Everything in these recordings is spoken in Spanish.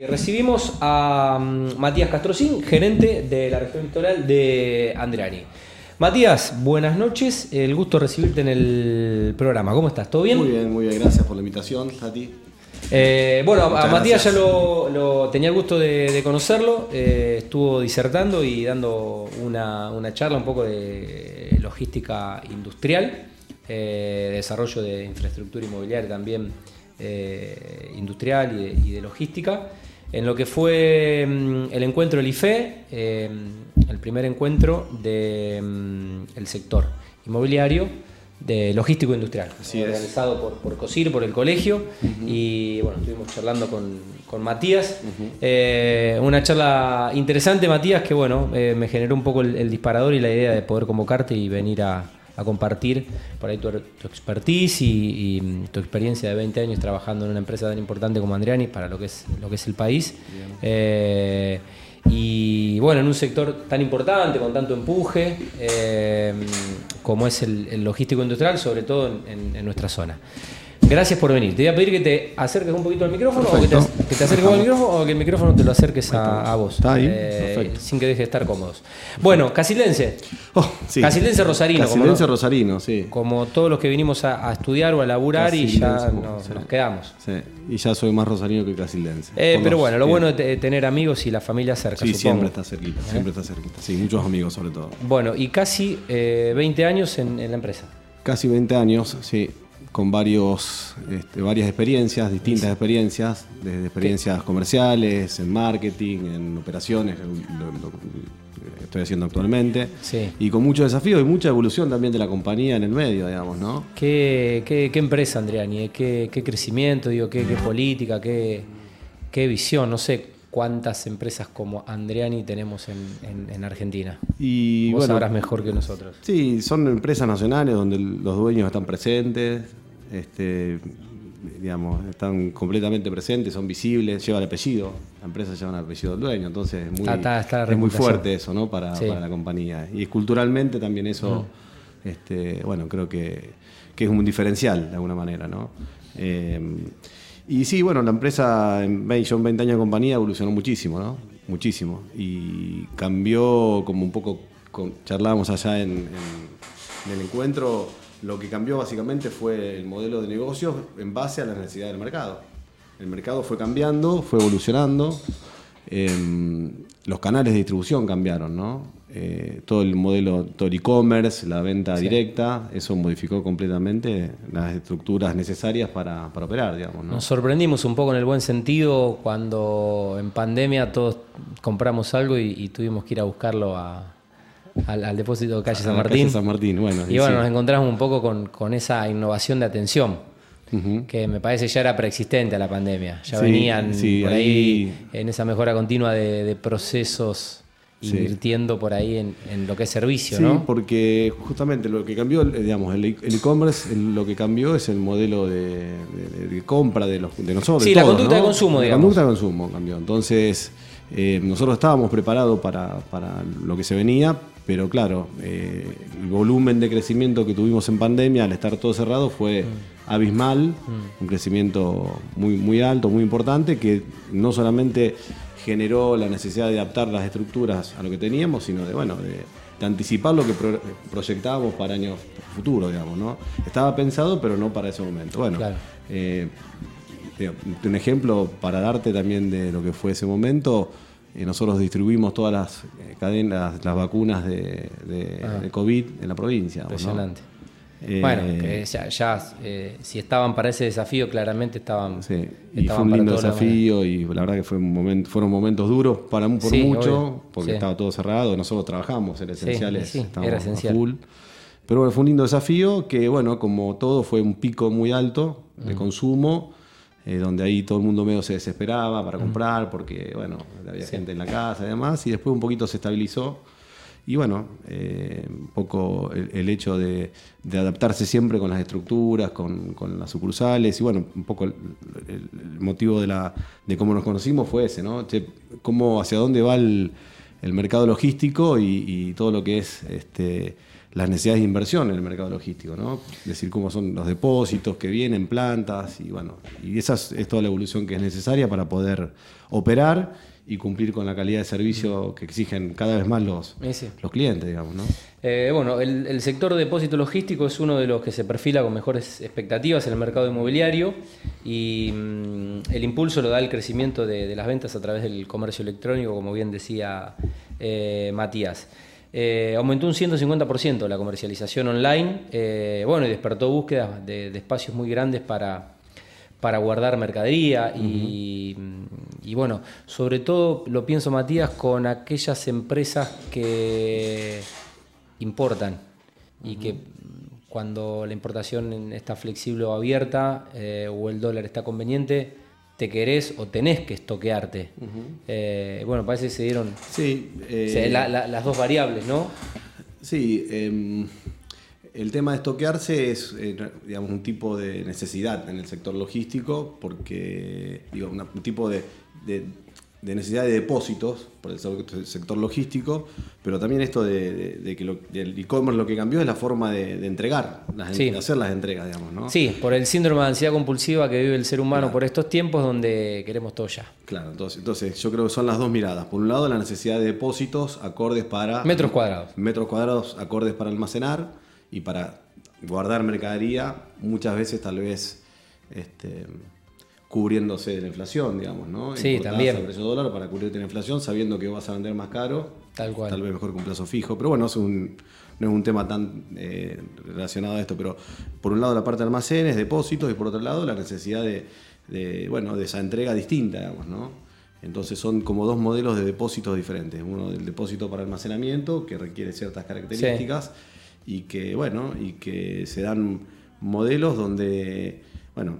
Recibimos a mm, Matías Castrocín, gerente de la región litoral de Andreani. Matías, buenas noches, el gusto de recibirte en el programa. ¿Cómo estás? ¿Todo bien? Muy bien, muy bien, gracias por la invitación, a ti. Eh, bueno, a Matías ya lo, tenía el gusto de, conocerlo, eh, estuvo disertando y dando una, charla un poco de logística industrial, eh, desarrollo de infraestructura inmobiliaria también industrial y de logística en lo que fue mm, el encuentro del IFE, eh, el primer encuentro del mm, sector inmobiliario de logístico industrial, organizado por, por, COSIR, por el colegio, y bueno, estuvimos charlando con, Matías. Eh, una charla interesante, Matías, que bueno, eh, me generó un poco el, disparador y la idea de poder convocarte y venir a, a compartir por ahí tu, expertise y, tu experiencia de 20 años trabajando en una empresa tan importante como Andriani para lo que es, lo que es el país. Eh, y bueno, en un sector tan importante, con tanto empuje, eh, como es el, logístico industrial, sobre todo en nuestra zona. Gracias por venir. Te voy a pedir que te acerques un poquito al micrófono o que te, acerques al micrófono o que el micrófono te lo acerques a, vos. Está ahí. Eh, sin que deje de estar cómodos. Bueno, Casilense. Oh, Casilense Rosarino. Casilense Rosarino, sí. Como todos los que vinimos a, estudiar o a laburar y ya nos, quedamos. Sí. Y ya soy más rosarino que casilense. Eh, pero bueno, lo bueno de tener amigos y la familia cerca. Sí, siempre está cerquita, siempre está cerquita. Sí, muchos amigos sobre todo. Bueno, y casi 20 eh, años en la empresa. Casi 20 años, sí con varios, este, varias experiencias, distintas experiencias, desde experiencias comerciales, en marketing, en operaciones, lo, que estoy haciendo actualmente, y con muchos desafíos y mucha evolución también de la compañía en el medio, digamos, ¿no? ¿Qué, qué, qué empresa, Andriani? ¿Qué, ¿Qué, crecimiento, digo, qué, qué política, qué, qué visión? No sé, cuántas empresas como Andreani tenemos en, Argentina. Y Vos sabrás mejor que nosotros. Sí, son empresas nacionales donde los dueños están presentes, este, digamos, están completamente presentes, son visibles, lleva el apellido, la empresa lleva el apellido del dueño, entonces es muy, es muy fuerte eso, ¿no? Para, la compañía. Y culturalmente también eso, este, bueno, creo que, es un diferencial de alguna manera, ¿no? Eh, y sí, bueno, la empresa, en 20, 20 años de compañía, evolucionó muchísimo, ¿no? Muchísimo. Y cambió como un poco, charlábamos allá en, en, el encuentro, lo que cambió básicamente fue el modelo de negocios en base a las necesidades del mercado. El mercado fue cambiando, fue evolucionando, em, los canales de distribución cambiaron, ¿no? Eh, todo el modelo, todo el e-commerce, la venta directa, eso modificó completamente las estructuras necesarias para, operar, digamos. Nos sorprendimos un poco en el buen sentido cuando en pandemia todos compramos algo y, tuvimos que ir a buscarlo al, depósito de calle San Martín. San Martín, bueno. Y, bueno, nos encontramos un poco con, esa innovación de atención. que me parece ya era preexistente a la pandemia. Ya venían por ahí, en esa mejora continua de procesos invirtiendo por ahí en, lo que es servicio, sí, porque justamente lo que cambió, digamos, el e-commerce, lo que cambió es el modelo de, compra de, los, de nosotros. Sí, la conducta de consumo, digamos. La conducta de consumo cambió. Entonces, eh, nosotros estábamos preparados para, lo que se venía, pero claro, eh, el volumen de crecimiento que tuvimos en pandemia al estar todo cerrado fue mm. abismal, mm. un crecimiento muy, muy alto, muy importante, que no solamente generó la necesidad de adaptar las estructuras a lo que teníamos, sino de, bueno, de, anticipar lo que proyectábamos para años futuros, digamos, ¿no? Estaba pensado, pero no para ese momento. Bueno, eh, un ejemplo para darte también de lo que fue ese momento, eh, nosotros distribuimos todas las eh, cadenas, las vacunas de, ah. COVID en la provincia. Impresionante. Bueno, ya, si estaban para ese desafío, claramente estaban. Sí, y fue un lindo desafío y la verdad que fue un momento, fueron momentos duros para por mucho, porque estaba todo cerrado, nosotros trabajamos, era esencial, era esencial. full. Pero bueno, fue un lindo desafío que, bueno, como todo, fue un pico muy alto de consumo, eh, donde ahí todo el mundo medio se desesperaba para comprar, porque, bueno, había gente en la casa y demás, y después un poquito se estabilizó y bueno, eh, un poco el, hecho de, adaptarse siempre con las estructuras, con, las sucursales, y bueno, un poco el, motivo de, la, de cómo nos conocimos fue ese, ¿no? cómo, hacia dónde va el, mercado logístico y, todo lo que es este, las necesidades de inversión en el mercado logístico, ¿no? Es decir, cómo son los depósitos que vienen, plantas, y bueno, y esa es, toda la evolución que es necesaria para poder operar y cumplir con la calidad de servicio que exigen cada vez más los, los clientes, digamos, ¿no? Eh, bueno, el, sector de depósito logístico es uno de los que se perfila con mejores expectativas en el mercado inmobiliario y mm, el impulso lo da el crecimiento de, las ventas a través del comercio electrónico, como bien decía eh, Matías. Eh, aumentó un 150% la comercialización online, bueno, y despertó búsquedas de, espacios muy grandes para, para guardar mercadería y, bueno, sobre todo lo pienso Matías con aquellas empresas que importan y que cuando la importación está flexible o abierta eh, o el dólar está conveniente, te querés o tenés que estoquearte. Eh, bueno, parece que se dieron sí, eh, las dos variables, ¿no? Sí, em, el tema de estoquearse es eh, digamos, un tipo de necesidad en el sector logístico, porque digo, un tipo de de necesidad de depósitos por el sector logístico, pero también esto de, que el e-commerce lo que cambió es la forma de, entregar, de hacer las entregas, digamos, ¿no? Sí, por el síndrome de ansiedad compulsiva que vive el ser humano por estos tiempos donde queremos todo ya. Claro, entonces, entonces yo creo que son las dos miradas. Por un lado, la necesidad de depósitos acordes para... Metros cuadrados. Metros cuadrados acordes para almacenar y para guardar mercadería, muchas veces tal vez... Este, cubriéndose de la inflación, digamos, ¿no? Sí, también. El precio dólar para cubrirte la inflación, sabiendo que vas a vender más caro. Tal cual. Tal vez mejor que un plazo fijo. Pero bueno, es un, no es un tema tan eh, relacionado a esto. Pero por un lado la parte de almacenes, depósitos, y por otro lado la necesidad de, bueno, de esa entrega distinta, digamos, ¿no? Entonces son como dos modelos de depósitos diferentes. Uno del depósito para almacenamiento, que requiere ciertas características, y que, bueno, y que se dan modelos donde, bueno,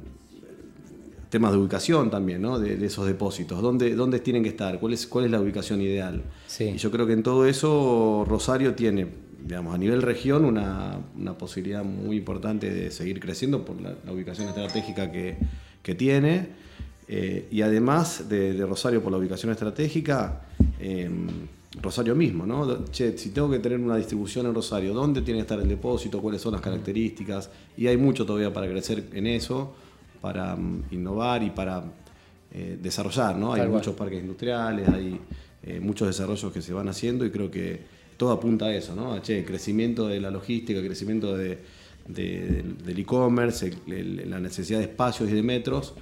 temas de ubicación también, ¿no? De, esos depósitos. ¿Dónde, ¿Dónde tienen que estar? ¿Cuál es, cuál es la ubicación ideal? Y yo creo que en todo eso Rosario tiene, digamos, a nivel región una, posibilidad muy importante de seguir creciendo por la, ubicación estratégica que, tiene. Eh, y además de, Rosario por la ubicación estratégica, em, Rosario mismo, ¿no? Che, si tengo que tener una distribución en Rosario, ¿dónde tiene que estar el depósito? ¿Cuáles son las características? Y hay mucho todavía para crecer en eso para mm, innovar y para eh, desarrollar, ¿no? Hay muchos parques industriales, hay eh, muchos desarrollos que se van haciendo y creo que todo apunta a eso, ¿no? Che, crecimiento de la logística, crecimiento de, del e-commerce, la necesidad de espacios y de metros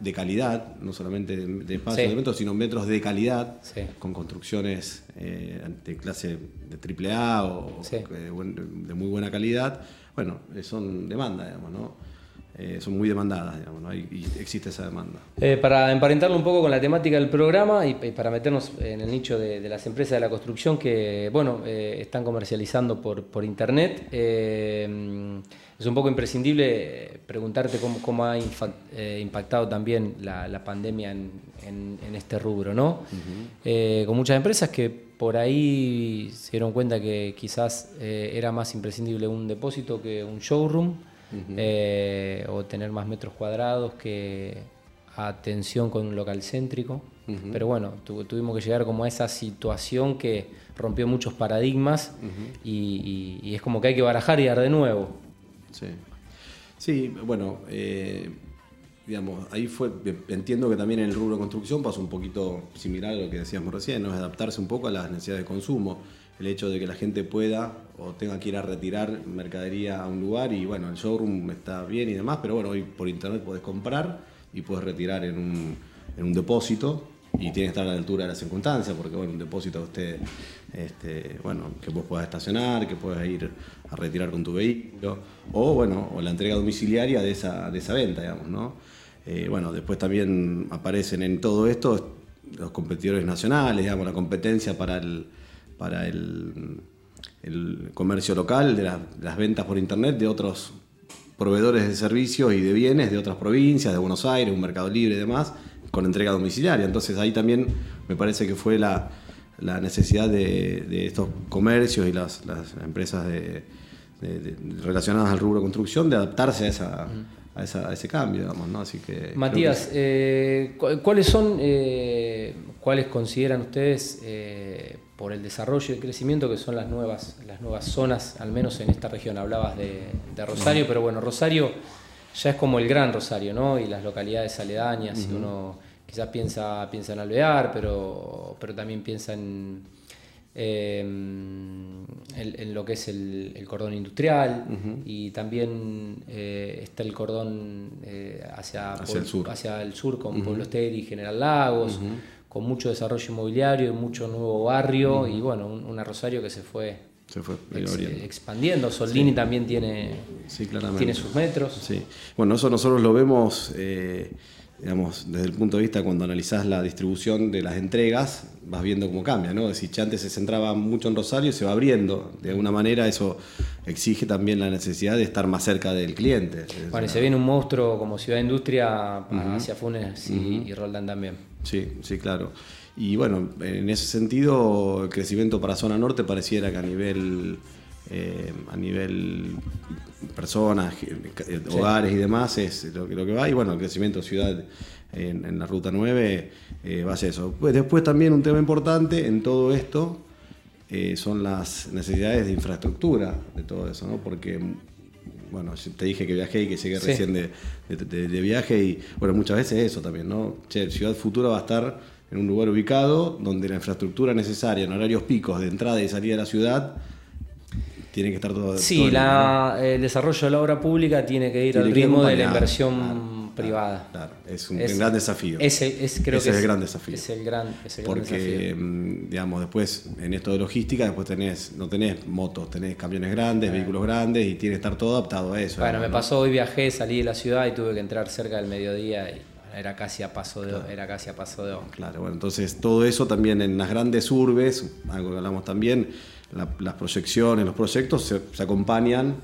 de calidad, no solamente de, espacios y de metros, sino metros de calidad, con construcciones eh, de clase de AAA o de, muy buena calidad. Bueno, son demanda, digamos, ¿no? Eh, son muy demandadas, digamos, ¿no? y, existe esa demanda. Eh, para emparentarlo un poco con la temática del programa y, para meternos en el nicho de, las empresas de la construcción que, bueno, eh, están comercializando por, por internet, es un poco imprescindible preguntarte cómo, ha impactado también la, pandemia en, este rubro, ¿no? con muchas empresas que por ahí se dieron cuenta que quizás era más imprescindible un depósito que un showroom. Eh, o tener más metros cuadrados que atención con un local céntrico. Pero bueno, tuvimos que llegar como a esa situación que rompió muchos paradigmas y, es como que hay que barajar y dar de nuevo. Sí, sí bueno, eh, digamos, ahí fue, entiendo que también en el rubro de construcción pasó un poquito similar a lo que decíamos recién, ¿no? es adaptarse un poco a las necesidades de consumo el hecho de que la gente pueda o tenga que ir a retirar mercadería a un lugar y bueno, el showroom está bien y demás, pero bueno, hoy por internet puedes comprar y puedes retirar en un, en un depósito y tiene que estar a la altura de las circunstancias, porque bueno, un depósito usted, este, bueno, que vos puedas estacionar, que puedas ir a retirar con tu vehículo, o bueno, o la entrega domiciliaria de esa, de esa venta, digamos, ¿no? Eh, bueno, después también aparecen en todo esto los competidores nacionales, digamos, la competencia para el, para el, comercio local, de las ventas por internet de otros proveedores de servicios y de bienes de otras provincias, de Buenos Aires, un mercado libre y demás, con entrega domiciliaria. Entonces ahí también me parece que fue la, necesidad de, estos comercios y las, empresas relacionadas al rubro construcción de adaptarse a esa, a, ese cambio, digamos, ¿no? Así que... Matías, eh, ¿cuáles son, eh, cuáles consideran ustedes, eh, por el desarrollo y el crecimiento que son las nuevas, las nuevas zonas, al menos en esta región. Hablabas de, Rosario, pero bueno, Rosario ya es como el gran Rosario, ¿no? Y las localidades aledañas, y uno quizás piensa, piensa en Alvear, pero, pero también piensa en, em, en, lo que es el, cordón industrial y también eh, está el cordón eh, hacia, hacia, el sur. hacia el sur con Pueblo y General Lagos, con mucho desarrollo inmobiliario y mucho nuevo barrio y bueno, una Rosario que se fue se fue expandiendo. Soldini también tiene, tiene sus metros. Sí. Bueno, eso nosotros lo vemos eh, digamos, desde el punto de vista cuando analizás la distribución de las entregas, vas viendo cómo cambia, ¿no? Si antes se centraba mucho en Rosario, se va abriendo. De alguna manera eso exige también la necesidad de estar más cerca del cliente. Bueno, y se viene un monstruo como Ciudad Industria hacia Funes y, Roldán también. Sí, sí, claro. Y bueno, en ese sentido, el crecimiento para zona norte pareciera que a nivel eh, a nivel personas, eh, hogares y demás, es lo que, lo que va. Y bueno, el crecimiento de ciudad en, la Ruta 9 eh, va a ser eso. Pues después también un tema importante en todo esto son las necesidades de infraestructura de todo eso, ¿no? Porque bueno, te dije que viajé y que llegué recién de, de, viaje y bueno, muchas veces eso también, ¿no? Che, Ciudad Futura va a estar en un lugar ubicado donde la infraestructura necesaria en horarios picos de entrada y salida de la ciudad tiene que estar todo. Sí, el desarrollo de la obra pública tiene que ir al ritmo de la inversión privada. Claro, es un, gran desafío. Ese, es, creo ese es el gran desafío. Es el gran, es el Porque, mm, digamos, después en esto de logística, después tenés, no tenés motos, tenés camiones grandes, vehículos grandes y tiene que estar todo adaptado a eso. Bueno, me pasó hoy viajé, salí de la ciudad y tuve que entrar cerca del mediodía y era casi a paso de era casi a paso de Claro, bueno, entonces todo eso también en las grandes urbes, algo que hablamos también, las proyecciones, los proyectos se, acompañan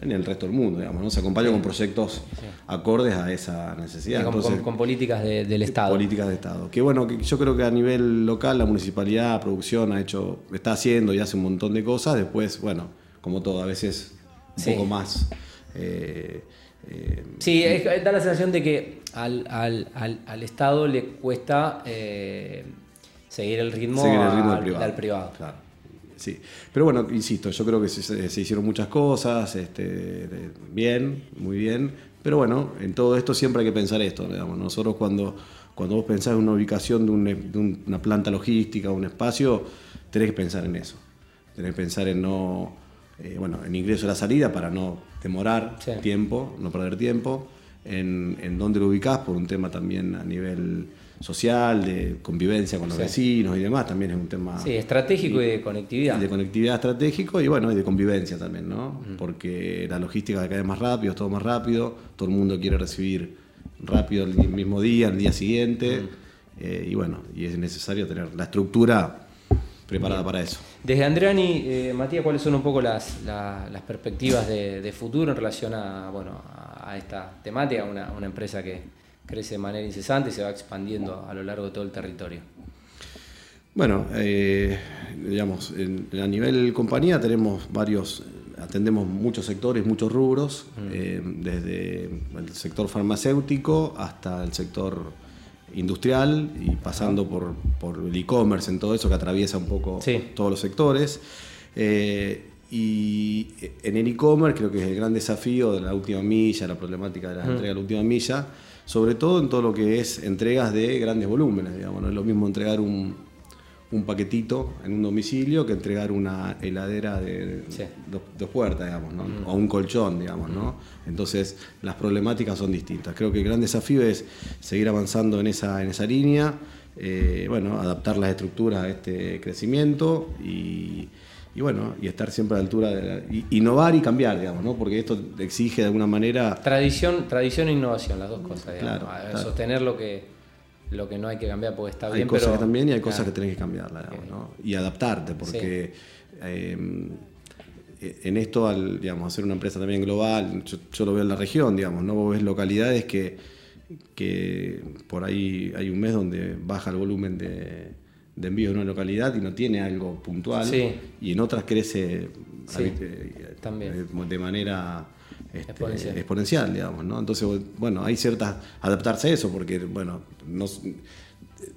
en el resto del mundo, digamos, ¿no? Se acompañan con proyectos acordes a esa necesidad. con, políticas del Estado. Políticas de Estado. Que bueno, que yo creo que a nivel local la municipalidad, producción ha hecho, está haciendo y hace un montón de cosas. Después, bueno, como todo, a veces un poco más. Eh, eh, sí, da la sensación de que al, al, Estado le cuesta eh, seguir el ritmo, del privado. Claro. Sí, pero bueno, insisto, yo creo que se, hicieron muchas cosas, este, bien, muy bien, pero bueno, en todo esto siempre hay que pensar esto, digamos. Nosotros cuando, cuando vos pensás en una ubicación de, una planta logística, un espacio, tenés que pensar en eso. Tenés que pensar en no, eh, bueno, en ingreso a la salida para no demorar tiempo, no perder tiempo, en, en dónde lo ubicás por un tema también a nivel social, de convivencia con los vecinos y demás, también es un tema... Sí, estratégico y, de conectividad. De conectividad estratégico y bueno, y de convivencia también, ¿no? Porque la logística cada vez más rápido, es todo más rápido, todo el mundo quiere recibir rápido el mismo día, el día siguiente, eh, y bueno, y es necesario tener la estructura preparada para eso. Desde Andreani, eh, Matías, ¿cuáles son un poco las, perspectivas de, futuro en relación a, bueno, a esta temática, una, una empresa que crece de manera incesante y se va expandiendo a lo largo de todo el territorio. Bueno, eh, digamos, a nivel compañía tenemos varios, atendemos muchos sectores, muchos rubros, mm. eh, desde el sector farmacéutico hasta el sector industrial y pasando por, el e-commerce en todo eso que atraviesa un poco todos los sectores. Eh, y en el e-commerce creo que es el gran desafío de la última milla, la problemática de la mm. entrega de la última milla, sobre todo en todo lo que es entregas de grandes volúmenes, digamos, no es lo mismo entregar un, paquetito en un domicilio que entregar una heladera de dos, puertas, digamos, mm. o un colchón, digamos, ¿no? Mm. Entonces las problemáticas son distintas. Creo que el gran desafío es seguir avanzando en esa, en esa línea, eh, bueno, adaptar las estructuras a este crecimiento y y bueno, y estar siempre a la altura de innovar y cambiar, digamos, ¿no? Porque esto exige de alguna manera tradición, tradición e innovación, las dos cosas, digamos. Claro, Sostener lo que lo que no hay que cambiar porque está bien, hay cosas que también y hay cosas que tenés que cambiar, digamos, ¿no? Y adaptarte, porque em, en esto, al digamos, hacer una empresa también global, yo, lo veo en la región, digamos, ¿no? Vos ves localidades que, que por ahí hay un mes donde baja el volumen de de envío en una localidad y no tiene algo puntual y en otras crece eh, también. de manera este, exponencial. digamos, ¿no? Entonces, bueno, hay ciertas, adaptarse a eso, porque, bueno,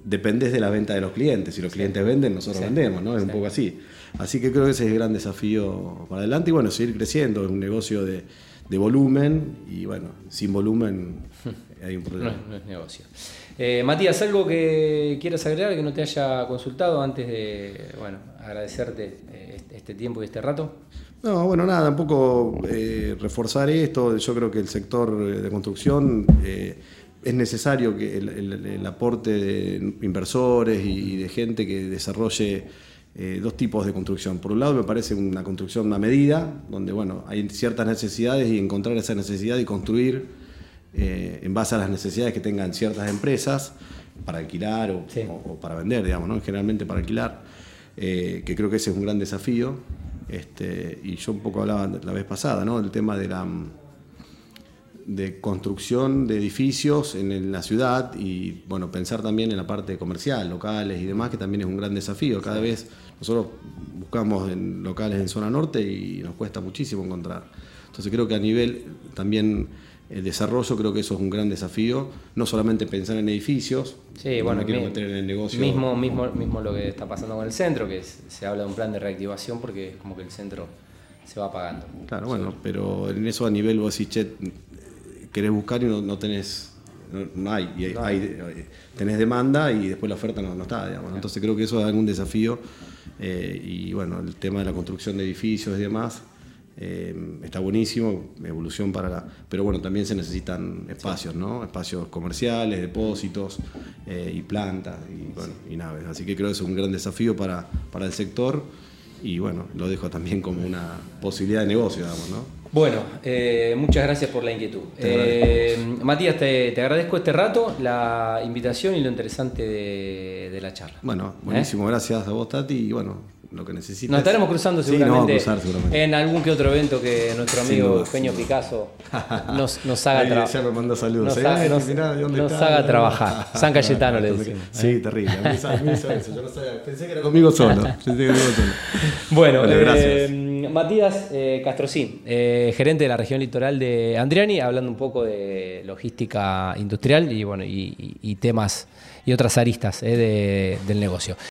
dependés de la venta de los clientes. Si los clientes venden, nosotros vendemos, ¿no? Es un poco así. Así que creo que ese es el gran desafío para adelante y bueno, seguir creciendo. Es un negocio de, volumen y bueno, sin volumen hay un problema. No, es negocio. Eh, Matías, ¿algo que quieras agregar que no te haya consultado antes de bueno, agradecerte eh, este, este tiempo y este rato? No, bueno, nada, un poco eh, reforzar esto. Yo creo que el sector de construcción es necesario que el, aporte de inversores y de gente que desarrolle dos tipos de construcción. Por un lado me parece una construcción a medida, donde bueno, hay ciertas necesidades y encontrar esa necesidad y construir eh, en base a las necesidades que tengan ciertas empresas para alquilar o, para vender, digamos, ¿no? generalmente para alquilar, eh, que creo que ese es un gran desafío. Este, y yo un poco hablaba la vez pasada, ¿no? del tema de la de construcción de edificios en, la ciudad y bueno, pensar también en la parte comercial, locales y demás, que también es un gran desafío. Cada vez nosotros buscamos en locales en zona norte y nos cuesta muchísimo encontrar. Entonces creo que a nivel también el desarrollo creo que eso es un gran desafío, no solamente pensar en edificios, sí, bueno, quiero meter en el negocio. Mismo, mismo, mismo lo que está pasando con el centro, que se habla de un plan de reactivación porque es como que el centro se va apagando. Claro, bueno, pero en eso a nivel vos decís, che, querés buscar y no, tenés, no, hay, y hay, tenés demanda y después la oferta no, está, digamos. Entonces creo que eso es algún desafío eh, y bueno, el tema de la construcción de edificios y demás. Eh, está buenísimo, evolución para la. Pero bueno, también se necesitan espacios, ¿no? Espacios comerciales, depósitos eh, y plantas y, bueno, y naves. Así que creo que es un gran desafío para, para el sector y bueno, lo dejo también como una posibilidad de negocio, digamos, ¿no? Bueno, eh, muchas gracias por la inquietud. Eh, Matías, te, agradezco este rato, la invitación y lo interesante de, la charla. Bueno, buenísimo, gracias a vos, Tati, y bueno, lo que necesites. Nos estaremos cruzando seguramente, en algún que otro evento que nuestro amigo Eugenio Picasso nos, nos haga trabajar. me mandó saludos. Nos, haga, nos, haga trabajar. San Cayetano le decimos. Sí, ¿eh? terrible. A mí, eso. Yo no sabía. Pensé que era conmigo solo. Pensé que era conmigo solo. Bueno, eh, Matías eh, Castrocín, eh, gerente de la región litoral de Andriani, hablando un poco de logística industrial y, bueno, y, y temas y otras aristas del negocio.